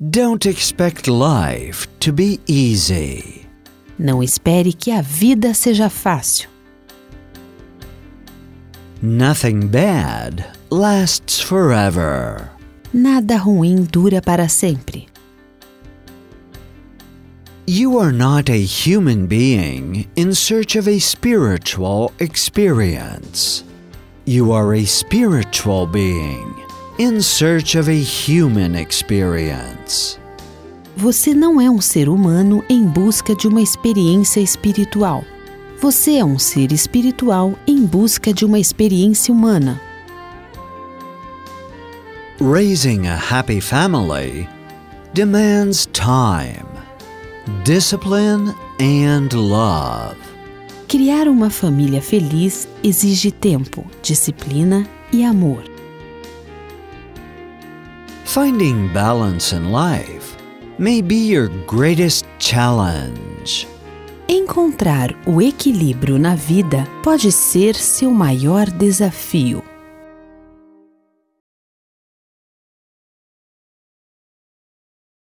Don't expect life to be easy. Não espere que a vida seja fácil. Nothing bad lasts forever. Nada ruim dura para sempre. You are not a human being in search of a spiritual experience. You are a spiritual being in search of a human experience. Você não é um ser humano em busca de uma experiência espiritual. Você é um ser espiritual em busca de uma experiência humana. Raising a happy family demands time, discipline, and love. Criar uma família feliz exige tempo, disciplina e amor. Finding balance in life may be your greatest challenge. Encontrar o equilíbrio na vida pode ser seu maior desafio.